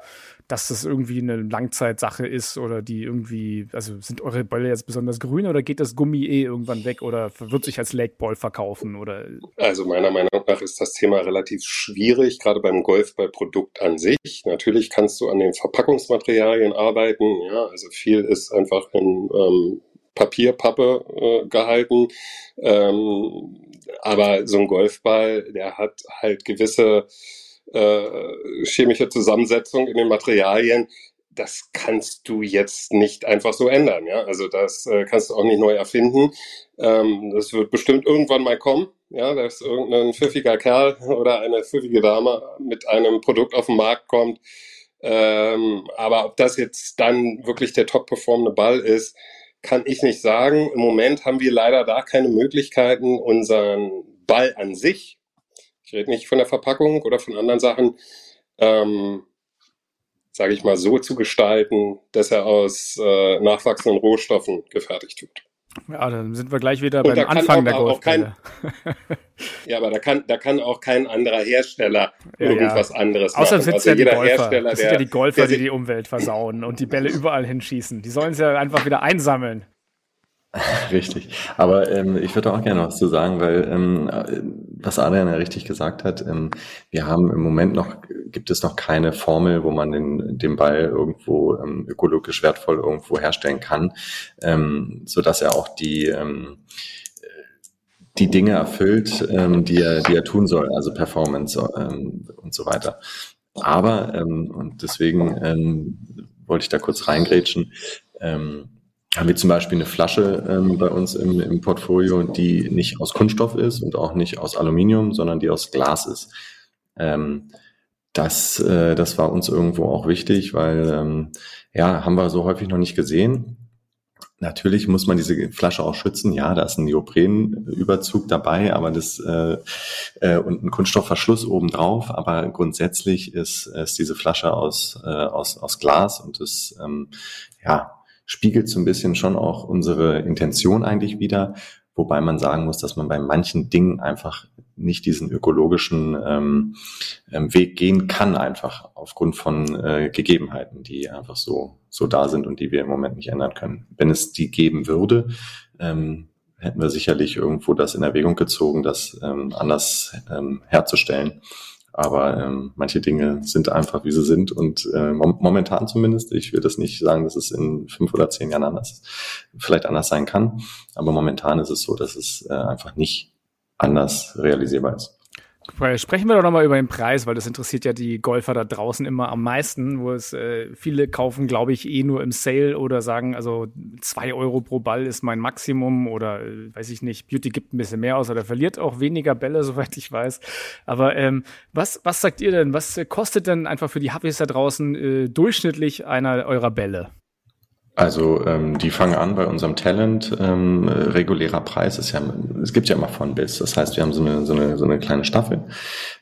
dass das irgendwie eine Langzeitsache ist oder die irgendwie, also sind eure Bälle jetzt besonders grün oder geht das Gummi eh irgendwann weg oder wird sich als Lakeball verkaufen oder? Also meiner Meinung nach ist das Thema relativ schwierig, gerade beim Golfballprodukt an sich. Natürlich kannst du an den Verpackungsmaterialien arbeiten. Ja, also viel ist einfach in ähm, Papierpappe äh, gehalten. Ähm, aber so ein Golfball, der hat halt gewisse äh, chemische Zusammensetzung in den Materialien. Das kannst du jetzt nicht einfach so ändern. Ja? Also das äh, kannst du auch nicht neu erfinden. Ähm, das wird bestimmt irgendwann mal kommen. Ja, dass irgendein pfiffiger Kerl oder eine pfiffige Dame mit einem Produkt auf den Markt kommt, ähm, aber ob das jetzt dann wirklich der top performende Ball ist, kann ich nicht sagen. Im Moment haben wir leider da keine Möglichkeiten, unseren Ball an sich, ich rede nicht von der Verpackung oder von anderen Sachen, ähm, sage ich mal, so zu gestalten, dass er aus äh, nachwachsenden Rohstoffen gefertigt wird. Ja, dann sind wir gleich wieder beim Anfang der Golfbälle. ja, aber da kann, da kann auch kein anderer Hersteller ja, irgendwas ja. anderes machen. Außerdem sind also ja die Golfer. das sind ja die Golfer, die die Umwelt versauen und die Bälle überall hinschießen. Die sollen sie ja einfach wieder einsammeln. Richtig. Aber ähm, ich würde auch gerne was zu sagen, weil ähm, was Adrian ja richtig gesagt hat, ähm, wir haben im Moment noch, gibt es noch keine Formel, wo man den, den Ball irgendwo ähm, ökologisch wertvoll irgendwo herstellen kann, ähm, dass er auch die ähm, die Dinge erfüllt, ähm, die er die er tun soll, also Performance ähm, und so weiter. Aber ähm, und deswegen ähm, wollte ich da kurz reingrätschen. Ähm, haben wir zum Beispiel eine Flasche ähm, bei uns im, im Portfolio, die nicht aus Kunststoff ist und auch nicht aus Aluminium, sondern die aus Glas ist. Ähm, das, äh, das war uns irgendwo auch wichtig, weil ähm, ja, haben wir so häufig noch nicht gesehen. Natürlich muss man diese Flasche auch schützen. Ja, da ist ein Neoprenüberzug dabei, aber das äh, äh, und ein Kunststoffverschluss obendrauf. Aber grundsätzlich ist, ist diese Flasche aus, äh, aus, aus Glas und das ähm, ja spiegelt so ein bisschen schon auch unsere Intention eigentlich wieder, wobei man sagen muss, dass man bei manchen Dingen einfach nicht diesen ökologischen ähm, ähm, Weg gehen kann, einfach aufgrund von äh, Gegebenheiten, die einfach so, so da sind und die wir im Moment nicht ändern können. Wenn es die geben würde, ähm, hätten wir sicherlich irgendwo das in Erwägung gezogen, das ähm, anders ähm, herzustellen. Aber ähm, manche Dinge sind einfach, wie sie sind. Und äh, momentan zumindest, ich will das nicht sagen, dass es in fünf oder zehn Jahren anders, vielleicht anders sein kann. Aber momentan ist es so, dass es äh, einfach nicht anders realisierbar ist. Sprechen wir doch nochmal über den Preis, weil das interessiert ja die Golfer da draußen immer am meisten, wo es äh, viele kaufen, glaube ich, eh nur im Sale oder sagen, also zwei Euro pro Ball ist mein Maximum oder äh, weiß ich nicht, Beauty gibt ein bisschen mehr aus oder verliert auch weniger Bälle, soweit ich weiß. Aber ähm, was, was sagt ihr denn? Was kostet denn einfach für die Hubbies da draußen äh, durchschnittlich einer eurer Bälle? Also ähm, die fangen an bei unserem Talent. Ähm, regulärer Preis ist ja, es gibt ja immer von bis. Das heißt, wir haben so eine, so eine, so eine kleine Staffel.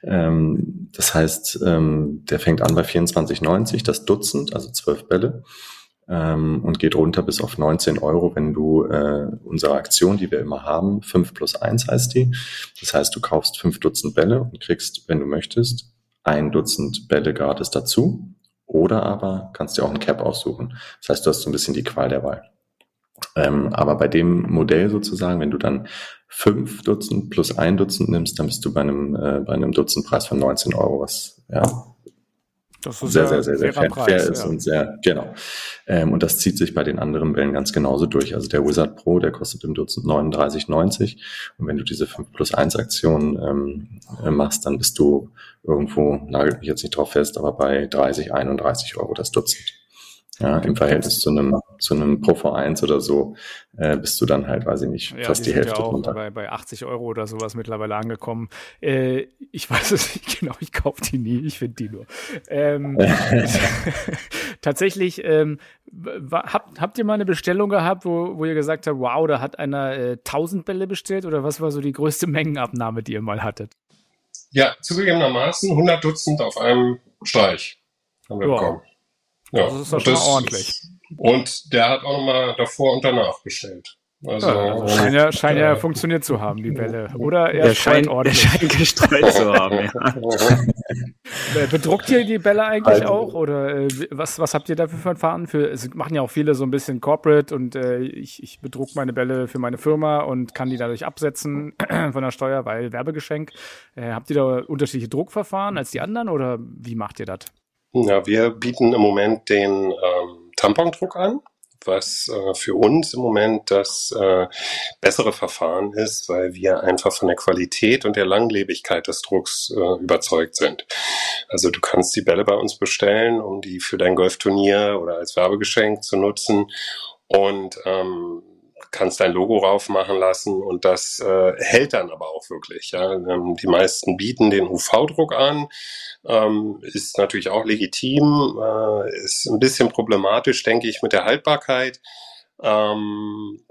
Ähm, das heißt, ähm, der fängt an bei 24,90, das Dutzend, also zwölf Bälle. Ähm, und geht runter bis auf 19 Euro, wenn du äh, unsere Aktion, die wir immer haben, 5 plus 1 heißt die. Das heißt, du kaufst fünf Dutzend Bälle und kriegst, wenn du möchtest, ein Dutzend Bälle gratis dazu. Oder aber kannst dir auch ein Cap aussuchen. Das heißt, du hast so ein bisschen die Qual der Wahl. Ähm, aber bei dem Modell sozusagen, wenn du dann fünf Dutzend plus ein Dutzend nimmst, dann bist du bei einem, äh, bei einem Dutzendpreis von 19 Euro, was ja das ist sehr, sehr, sehr, sehr fair, Preis, fair ist ja. und sehr, genau. Ähm, und das zieht sich bei den anderen Bällen ganz genauso durch. Also der Wizard Pro, der kostet im Dutzend 39,90. Und wenn du diese 5 plus 1 Aktion ähm, äh, machst, dann bist du irgendwo, nagelt mich jetzt nicht drauf fest, aber bei 30, 31 Euro das Dutzend. Ja, im Verhältnis zu einem, zu einem Pro V1 oder so äh, bist du dann halt, weiß ich nicht, ja, fast die, die Hälfte ja auch runter. Bei, bei 80 Euro oder sowas mittlerweile angekommen. Äh, ich weiß es nicht genau, ich kaufe die nie, ich finde die nur. Ähm, tatsächlich, ähm, habt, habt ihr mal eine Bestellung gehabt, wo, wo ihr gesagt habt, wow, da hat einer äh, 1000 Bälle bestellt oder was war so die größte Mengenabnahme, die ihr mal hattet? Ja, zugegebenermaßen 100 Dutzend auf einem Streich haben wir wow. bekommen. Ja, das ist doch schon ordentlich. Und der hat auch nochmal davor und danach bestellt. Also, ja, also scheint ja, scheint ja funktioniert zu haben, die Bälle. Oder er der scheint ordentlich. Der scheint gestreut zu haben, ja. Äh, bedruckt ihr die Bälle eigentlich also, auch? Oder äh, was, was habt ihr dafür für Verfahren? Für, es machen ja auch viele so ein bisschen Corporate und äh, ich, ich bedruck meine Bälle für meine Firma und kann die dadurch absetzen von der Steuer, weil Werbegeschenk. Äh, habt ihr da unterschiedliche Druckverfahren als die anderen oder wie macht ihr das? Ja, wir bieten im Moment den ähm, Tampondruck an, was äh, für uns im Moment das äh, bessere Verfahren ist, weil wir einfach von der Qualität und der Langlebigkeit des Drucks äh, überzeugt sind. Also du kannst die Bälle bei uns bestellen, um die für dein Golfturnier oder als Werbegeschenk zu nutzen. Und ähm, kannst dein Logo raufmachen lassen und das äh, hält dann aber auch wirklich. Ja. Ähm, die meisten bieten den UV-Druck an, ähm, ist natürlich auch legitim, äh, ist ein bisschen problematisch, denke ich, mit der Haltbarkeit. Ähm,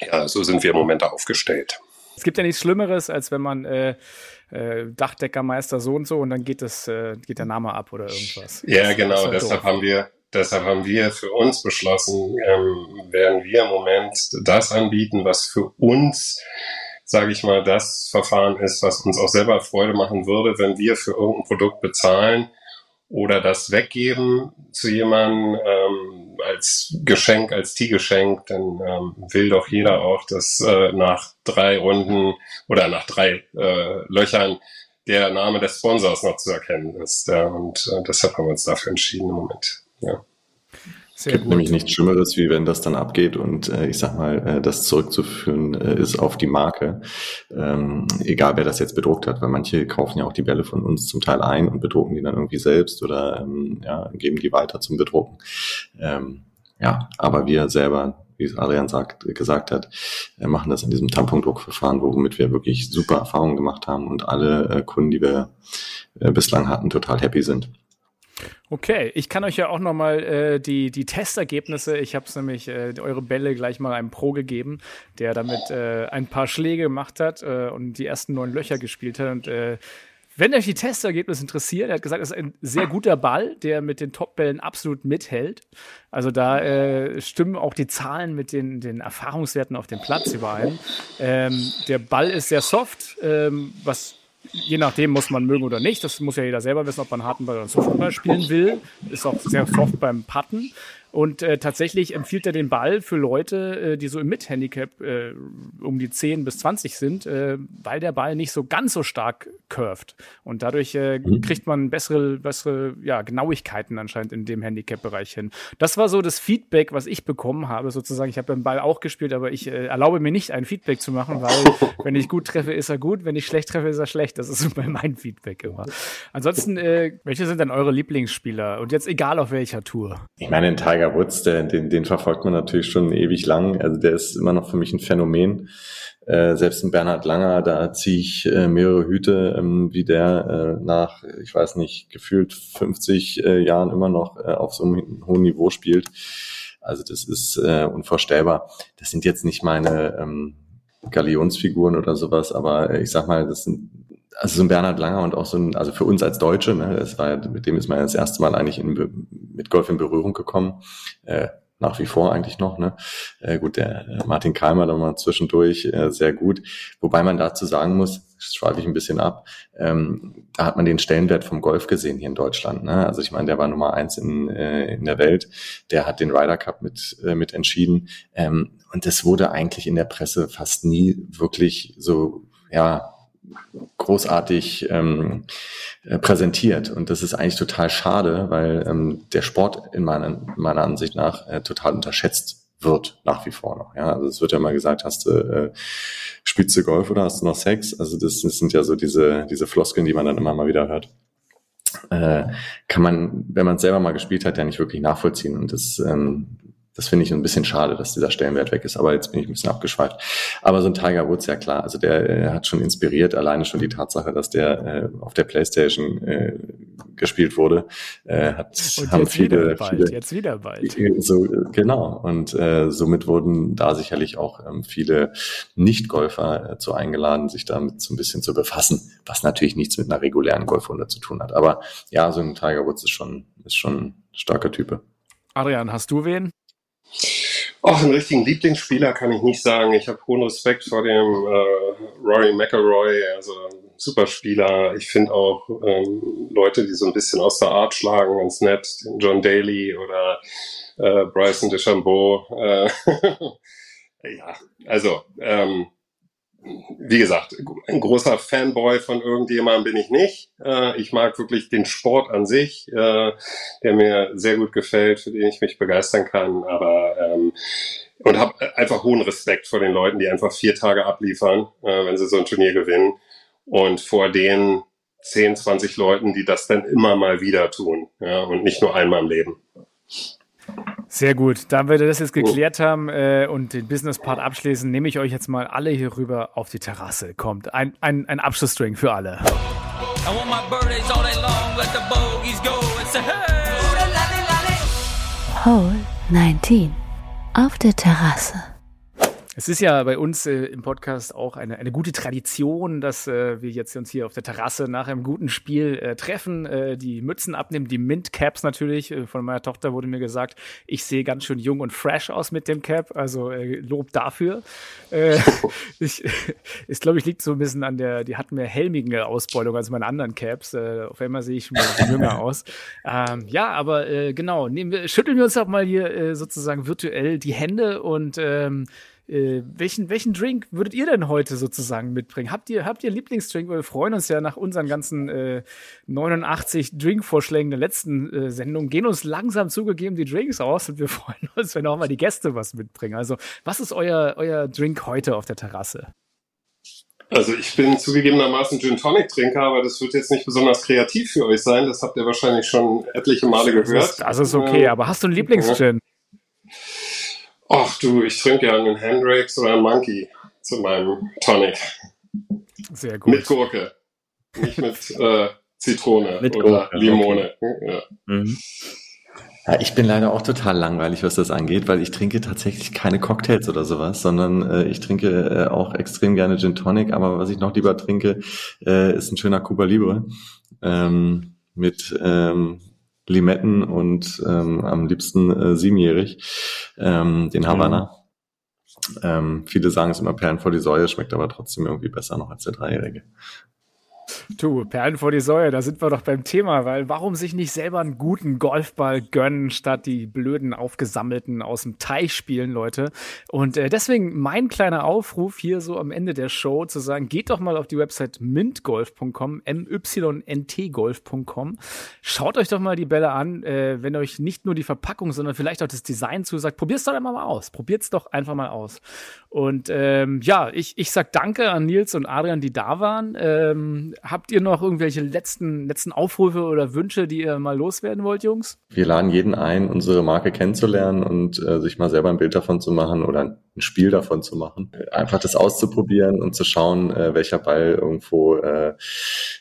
ja, so sind wir im Moment aufgestellt. Es gibt ja nichts Schlimmeres, als wenn man äh, äh, Dachdeckermeister so und so und dann geht das, äh, geht der Name ab oder irgendwas. Ja, genau, deshalb doof. haben wir Deshalb haben wir für uns beschlossen, ähm, werden wir im Moment das anbieten, was für uns, sage ich mal, das Verfahren ist, was uns auch selber Freude machen würde, wenn wir für irgendein Produkt bezahlen oder das weggeben zu jemandem ähm, als Geschenk, als Tiergeschenk, dann ähm, will doch jeder auch, dass äh, nach drei Runden oder nach drei äh, Löchern der Name des Sponsors noch zu erkennen ist. Ja, und äh, deshalb haben wir uns dafür entschieden im Moment. Ja. Sehr gibt gut. nämlich nichts Schlimmeres, wie wenn das dann abgeht und äh, ich sag mal, äh, das zurückzuführen äh, ist auf die Marke, ähm, egal wer das jetzt bedruckt hat, weil manche kaufen ja auch die Bälle von uns zum Teil ein und bedrucken die dann irgendwie selbst oder ähm, ja, geben die weiter zum Bedrucken. Ähm, ja, aber wir selber, wie es Adrian sagt, gesagt hat, äh, machen das in diesem Tampondruckverfahren, womit wir wirklich super Erfahrungen gemacht haben und alle äh, Kunden, die wir äh, bislang hatten, total happy sind. Okay, ich kann euch ja auch noch mal äh, die, die Testergebnisse, ich habe es nämlich äh, eure Bälle gleich mal einem Pro gegeben, der damit äh, ein paar Schläge gemacht hat äh, und die ersten neun Löcher gespielt hat. Und äh, wenn euch die Testergebnisse interessiert, er hat gesagt, es ist ein sehr guter Ball, der mit den Top-Bällen absolut mithält. Also da äh, stimmen auch die Zahlen mit den, den Erfahrungswerten auf dem Platz überein. Ähm, der Ball ist sehr soft, ähm, was je nachdem muss man mögen oder nicht. Das muss ja jeder selber wissen, ob man harten Ball oder Softball spielen will. Ist auch sehr soft beim Putten. Und äh, tatsächlich empfiehlt er den Ball für Leute, äh, die so im Mid-Handicap äh, um die 10 bis 20 sind, äh, weil der Ball nicht so ganz so stark curved. Und dadurch äh, mhm. kriegt man bessere, bessere ja, Genauigkeiten anscheinend in dem Handicap-Bereich hin. Das war so das Feedback, was ich bekommen habe, sozusagen. Ich habe den Ball auch gespielt, aber ich äh, erlaube mir nicht, ein Feedback zu machen, weil wenn ich gut treffe, ist er gut, wenn ich schlecht treffe, ist er schlecht. Das ist so mein Feedback immer. Ansonsten, äh, welche sind denn eure Lieblingsspieler? Und jetzt egal auf welcher Tour. Ich meine, den Tiger Woods, der, den, den verfolgt man natürlich schon ewig lang. Also der ist immer noch für mich ein Phänomen. Äh, selbst ein Bernhard Langer, da ziehe ich äh, mehrere Hüte, ähm, wie der äh, nach, ich weiß nicht, gefühlt 50 äh, Jahren immer noch äh, auf so einem hohen Niveau spielt. Also das ist äh, unvorstellbar. Das sind jetzt nicht meine ähm, Galionsfiguren oder sowas, aber äh, ich sag mal, das sind also so ein Bernhard Langer und auch so ein, also für uns als Deutsche, ne, das war, mit dem ist man das erste Mal eigentlich in, mit Golf in Berührung gekommen. Äh, nach wie vor eigentlich noch. Ne? Äh, gut, der äh, Martin Keimer da mal zwischendurch äh, sehr gut. Wobei man dazu sagen muss, schweife ich ein bisschen ab, ähm, da hat man den Stellenwert vom Golf gesehen hier in Deutschland. Ne? Also ich meine, der war Nummer eins in, äh, in der Welt, der hat den Ryder Cup mit, äh, mit entschieden. Ähm, und das wurde eigentlich in der Presse fast nie wirklich so, ja, großartig ähm, äh, präsentiert. Und das ist eigentlich total schade, weil ähm, der Sport in meiner, meiner Ansicht nach äh, total unterschätzt wird nach wie vor noch. Ja, also es wird ja mal gesagt, hast du äh, spielst du Golf oder hast du noch Sex? Also das, das sind ja so diese diese Floskeln, die man dann immer mal wieder hört. Äh, kann man, wenn man es selber mal gespielt hat, ja nicht wirklich nachvollziehen. Und das ähm, das finde ich ein bisschen schade, dass dieser Stellenwert weg ist. Aber jetzt bin ich ein bisschen abgeschweift. Aber so ein Tiger Woods, ja klar, also der äh, hat schon inspiriert, alleine schon die Tatsache, dass der äh, auf der Playstation äh, gespielt wurde, äh, hat und haben viele, wieder bald, viele, jetzt wieder bald. So, genau. Und äh, somit wurden da sicherlich auch ähm, viele Nicht-Golfer äh, zu eingeladen, sich damit so ein bisschen zu befassen, was natürlich nichts mit einer regulären Golfrunde zu tun hat. Aber ja, so ein Tiger Woods ist schon, ist schon ein starker Type. Adrian, hast du wen? Ach, einen richtigen Lieblingsspieler kann ich nicht sagen. Ich habe hohen Respekt vor dem äh, Rory McElroy, also super Spieler. Ich finde auch ähm, Leute, die so ein bisschen aus der Art schlagen, ganz nett. John Daly oder äh, Bryson DeChambeau. Äh, ja, also ähm, wie gesagt, ein großer Fanboy von irgendjemandem bin ich nicht. Äh, ich mag wirklich den Sport an sich, äh, der mir sehr gut gefällt, für den ich mich begeistern kann. Aber ähm, und habe einfach hohen Respekt vor den Leuten, die einfach vier Tage abliefern, äh, wenn sie so ein Turnier gewinnen. Und vor den 10, 20 Leuten, die das dann immer mal wieder tun. Ja, und nicht nur einmal im Leben. Sehr gut. Da wir das jetzt geklärt haben äh, und den Business-Part abschließen, nehme ich euch jetzt mal alle hier rüber auf die Terrasse. Kommt, ein, ein, ein Abschlussstring für alle. Hole 19 auf der Terrasse. Es ist ja bei uns äh, im Podcast auch eine, eine gute Tradition, dass äh, wir jetzt uns hier auf der Terrasse nach einem guten Spiel äh, treffen, äh, die Mützen abnehmen, die Mint-Caps natürlich. Äh, von meiner Tochter wurde mir gesagt, ich sehe ganz schön jung und fresh aus mit dem Cap, also äh, Lob dafür. Äh, ich, ich glaube, ich liegt so ein bisschen an der, die hatten mehr helmige Ausbeulung als meine anderen Caps. Äh, auf einmal sehe ich schon mal jünger aus. Ähm, ja, aber äh, genau, nehmen wir, schütteln wir uns auch mal hier äh, sozusagen virtuell die Hände und ähm, äh, welchen, welchen Drink würdet ihr denn heute sozusagen mitbringen? Habt ihr, habt ihr Lieblingsdrink? wir freuen uns ja nach unseren ganzen äh, 89 Drinkvorschlägen der letzten äh, Sendung, gehen uns langsam zugegeben die Drinks aus und wir freuen uns, wenn auch mal die Gäste was mitbringen. Also, was ist euer, euer Drink heute auf der Terrasse? Also ich bin zugegebenermaßen Gin Tonic Trinker, aber das wird jetzt nicht besonders kreativ für euch sein. Das habt ihr wahrscheinlich schon etliche Male gehört. Das ist, das ist okay, aber hast du einen Lieblingsgin? Ach du, ich trinke ja einen Hendrix oder einen Monkey zu meinem Tonic. Sehr gut. Mit Gurke. Nicht mit äh, Zitrone mit oder Gurke, Limone. Okay. Ja. Mhm. Ja, ich bin leider auch total langweilig, was das angeht, weil ich trinke tatsächlich keine Cocktails oder sowas, sondern äh, ich trinke äh, auch extrem gerne Gin Tonic, aber was ich noch lieber trinke, äh, ist ein schöner Cuba Libre ähm, mit ähm, Limetten und ähm, am liebsten äh, siebenjährig, ähm, den Havanna. Mhm. Ähm, viele sagen es immer Perlen vor die Säue, schmeckt aber trotzdem irgendwie besser noch als der Dreijährige. Du, Perlen vor die Säue, da sind wir doch beim Thema, weil warum sich nicht selber einen guten Golfball gönnen, statt die blöden aufgesammelten aus dem Teich spielen, Leute? Und äh, deswegen mein kleiner Aufruf hier so am Ende der Show zu sagen, geht doch mal auf die Website mintgolf.com, m-y-n-t-golf.com. Schaut euch doch mal die Bälle an, äh, wenn euch nicht nur die Verpackung, sondern vielleicht auch das Design zusagt. Probiert's doch einmal mal aus. Probiert's doch einfach mal aus. Und ähm, ja, ich, ich sag danke an Nils und Adrian, die da waren. Ähm, habt ihr noch irgendwelche letzten, letzten Aufrufe oder Wünsche, die ihr mal loswerden wollt, Jungs? Wir laden jeden ein, unsere Marke kennenzulernen und äh, sich mal selber ein Bild davon zu machen oder ein Spiel davon zu machen. Einfach das auszuprobieren und zu schauen, äh, welcher Ball irgendwo äh,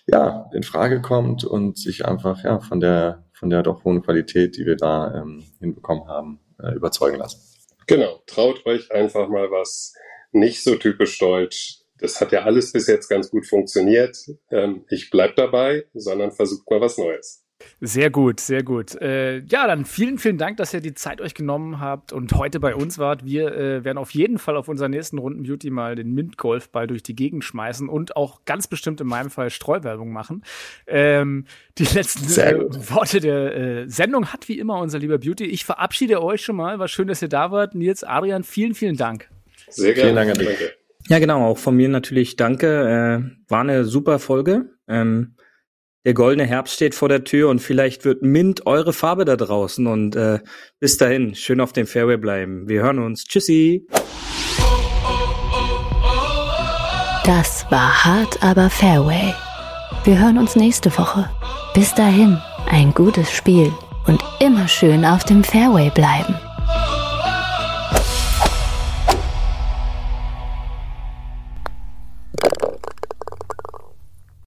ja in Frage kommt und sich einfach ja von der von der doch hohen Qualität, die wir da ähm, hinbekommen haben, äh, überzeugen lassen. Genau, traut euch einfach mal was nicht so typisch deutsch das hat ja alles bis jetzt ganz gut funktioniert. Ähm, ich bleib dabei, sondern versucht mal was Neues. Sehr gut, sehr gut. Äh, ja, dann vielen, vielen Dank, dass ihr die Zeit euch genommen habt und heute bei uns wart. Wir äh, werden auf jeden Fall auf unserer nächsten Runden Beauty mal den Mint-Golfball durch die Gegend schmeißen und auch ganz bestimmt in meinem Fall Streuwerbung machen. Ähm, die letzten äh, Worte der äh, Sendung hat wie immer unser lieber Beauty. Ich verabschiede euch schon mal. War schön, dass ihr da wart. Nils, Adrian, vielen, vielen Dank. Sehr gerne. Vielen Dank an dich. Danke. Ja, genau, auch von mir natürlich danke. Äh, war eine super Folge. Ähm, der goldene Herbst steht vor der Tür und vielleicht wird Mint eure Farbe da draußen. Und äh, bis dahin, schön auf dem Fairway bleiben. Wir hören uns. Tschüssi. Das war hart, aber Fairway. Wir hören uns nächste Woche. Bis dahin, ein gutes Spiel und immer schön auf dem Fairway bleiben.